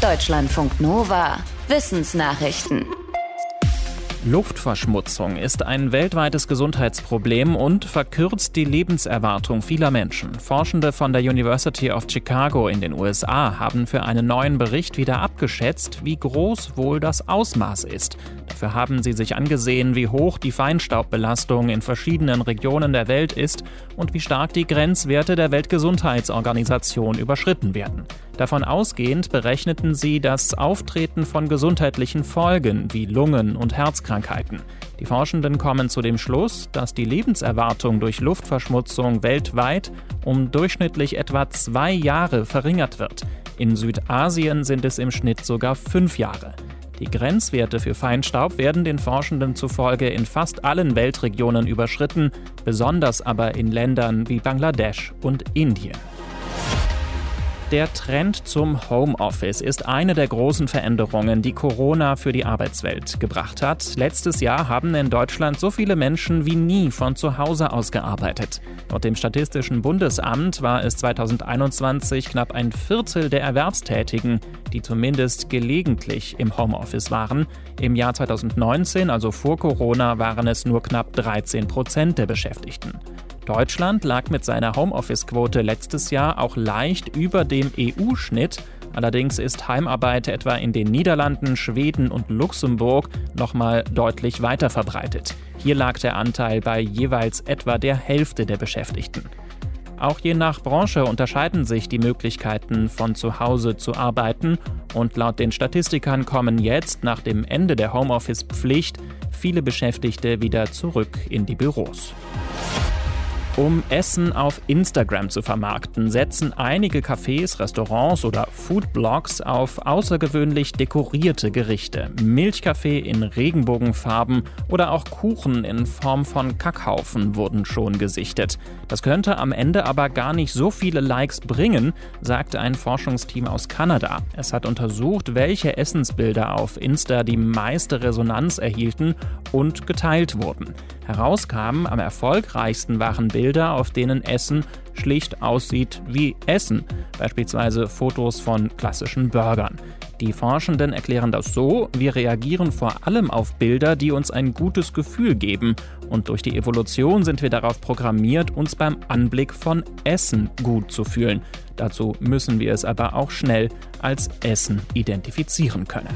Deutschlandfunk Nova. Wissensnachrichten. Luftverschmutzung ist ein weltweites Gesundheitsproblem und verkürzt die Lebenserwartung vieler Menschen. Forschende von der University of Chicago in den USA haben für einen neuen Bericht wieder abgeschätzt, wie groß wohl das Ausmaß ist. Dafür haben sie sich angesehen, wie hoch die Feinstaubbelastung in verschiedenen Regionen der Welt ist und wie stark die Grenzwerte der Weltgesundheitsorganisation überschritten werden. Davon ausgehend berechneten sie das Auftreten von gesundheitlichen Folgen wie Lungen- und Herzkrankheiten. Die Forschenden kommen zu dem Schluss, dass die Lebenserwartung durch Luftverschmutzung weltweit um durchschnittlich etwa zwei Jahre verringert wird. In Südasien sind es im Schnitt sogar fünf Jahre. Die Grenzwerte für Feinstaub werden den Forschenden zufolge in fast allen Weltregionen überschritten, besonders aber in Ländern wie Bangladesch und Indien. Der Trend zum Homeoffice ist eine der großen Veränderungen, die Corona für die Arbeitswelt gebracht hat. Letztes Jahr haben in Deutschland so viele Menschen wie nie von zu Hause aus gearbeitet. Laut dem Statistischen Bundesamt war es 2021 knapp ein Viertel der Erwerbstätigen, die zumindest gelegentlich im Homeoffice waren. Im Jahr 2019, also vor Corona, waren es nur knapp 13 Prozent der Beschäftigten. Deutschland lag mit seiner Homeoffice-Quote letztes Jahr auch leicht über dem EU-Schnitt. Allerdings ist Heimarbeit etwa in den Niederlanden, Schweden und Luxemburg nochmal deutlich weiter verbreitet. Hier lag der Anteil bei jeweils etwa der Hälfte der Beschäftigten. Auch je nach Branche unterscheiden sich die Möglichkeiten, von zu Hause zu arbeiten. Und laut den Statistikern kommen jetzt, nach dem Ende der Homeoffice-Pflicht, viele Beschäftigte wieder zurück in die Büros. Um Essen auf Instagram zu vermarkten, setzen einige Cafés, Restaurants oder Foodblogs auf außergewöhnlich dekorierte Gerichte. Milchkaffee in Regenbogenfarben oder auch Kuchen in Form von Kackhaufen wurden schon gesichtet. Das könnte am Ende aber gar nicht so viele Likes bringen, sagt ein Forschungsteam aus Kanada. Es hat untersucht, welche Essensbilder auf Insta die meiste Resonanz erhielten und geteilt wurden. Herauskamen am erfolgreichsten waren Bilder, auf denen Essen schlicht aussieht wie Essen, beispielsweise Fotos von klassischen Burgern. Die Forschenden erklären das so, wir reagieren vor allem auf Bilder, die uns ein gutes Gefühl geben, und durch die Evolution sind wir darauf programmiert, uns beim Anblick von Essen gut zu fühlen. Dazu müssen wir es aber auch schnell als Essen identifizieren können.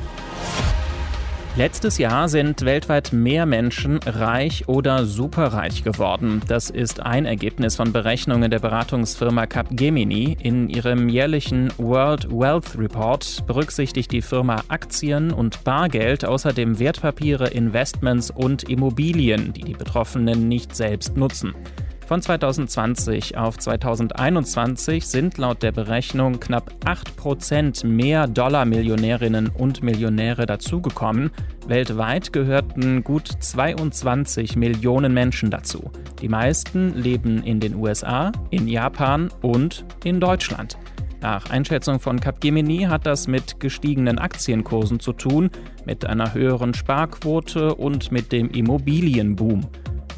Letztes Jahr sind weltweit mehr Menschen reich oder superreich geworden. Das ist ein Ergebnis von Berechnungen der Beratungsfirma Capgemini. In ihrem jährlichen World Wealth Report berücksichtigt die Firma Aktien und Bargeld, außerdem Wertpapiere, Investments und Immobilien, die die Betroffenen nicht selbst nutzen. Von 2020 auf 2021 sind laut der Berechnung knapp 8% mehr Dollar-Millionärinnen und Millionäre dazugekommen. Weltweit gehörten gut 22 Millionen Menschen dazu. Die meisten leben in den USA, in Japan und in Deutschland. Nach Einschätzung von Capgemini hat das mit gestiegenen Aktienkursen zu tun, mit einer höheren Sparquote und mit dem Immobilienboom.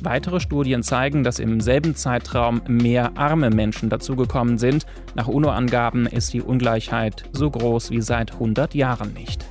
Weitere Studien zeigen, dass im selben Zeitraum mehr arme Menschen dazugekommen sind. Nach UNO-Angaben ist die Ungleichheit so groß wie seit 100 Jahren nicht.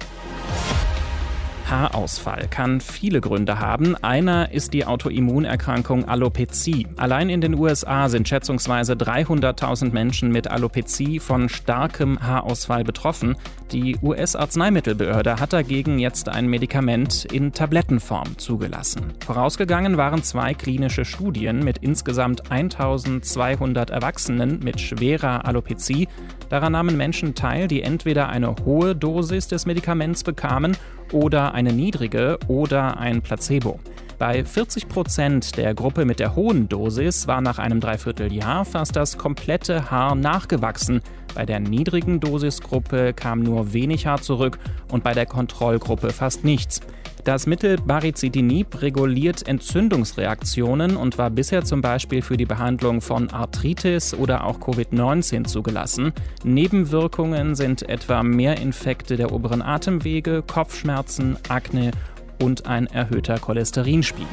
Haarausfall kann viele Gründe haben. Einer ist die Autoimmunerkrankung Alopezie. Allein in den USA sind schätzungsweise 300.000 Menschen mit Alopezie von starkem Haarausfall betroffen. Die US-Arzneimittelbehörde hat dagegen jetzt ein Medikament in Tablettenform zugelassen. Vorausgegangen waren zwei klinische Studien mit insgesamt 1200 Erwachsenen mit schwerer Alopezie. Daran nahmen Menschen teil, die entweder eine hohe Dosis des Medikaments bekamen oder eine niedrige oder ein Placebo. Bei 40 Prozent der Gruppe mit der hohen Dosis war nach einem Dreivierteljahr fast das komplette Haar nachgewachsen. Bei der niedrigen Dosisgruppe kam nur wenig Haar zurück und bei der Kontrollgruppe fast nichts. Das Mittel Baricitinib reguliert Entzündungsreaktionen und war bisher zum Beispiel für die Behandlung von Arthritis oder auch Covid-19 zugelassen. Nebenwirkungen sind etwa Mehrinfekte der oberen Atemwege, Kopfschmerzen, Akne und ein erhöhter Cholesterinspiegel.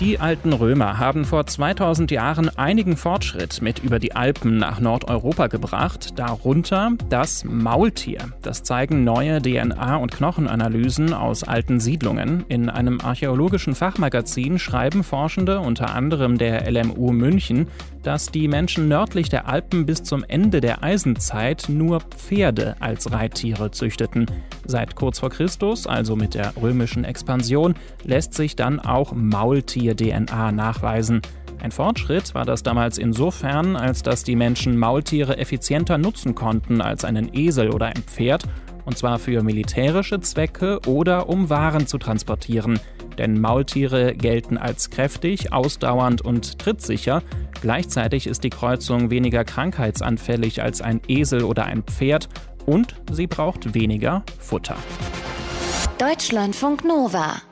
Die alten Römer haben vor 2000 Jahren einigen Fortschritt mit über die Alpen nach Nordeuropa gebracht, darunter das Maultier. Das zeigen neue DNA- und Knochenanalysen aus alten Siedlungen. In einem archäologischen Fachmagazin schreiben Forschende, unter anderem der LMU München, dass die Menschen nördlich der Alpen bis zum Ende der Eisenzeit nur Pferde als Reittiere züchteten. Seit kurz vor Christus, also mit der römischen Expansion, lässt sich dann auch Maultier-DNA nachweisen. Ein Fortschritt war das damals insofern, als dass die Menschen Maultiere effizienter nutzen konnten als einen Esel oder ein Pferd, und zwar für militärische Zwecke oder um Waren zu transportieren. Denn Maultiere gelten als kräftig, ausdauernd und trittsicher. Gleichzeitig ist die Kreuzung weniger krankheitsanfällig als ein Esel oder ein Pferd und sie braucht weniger Futter. Deutschlandfunk Nova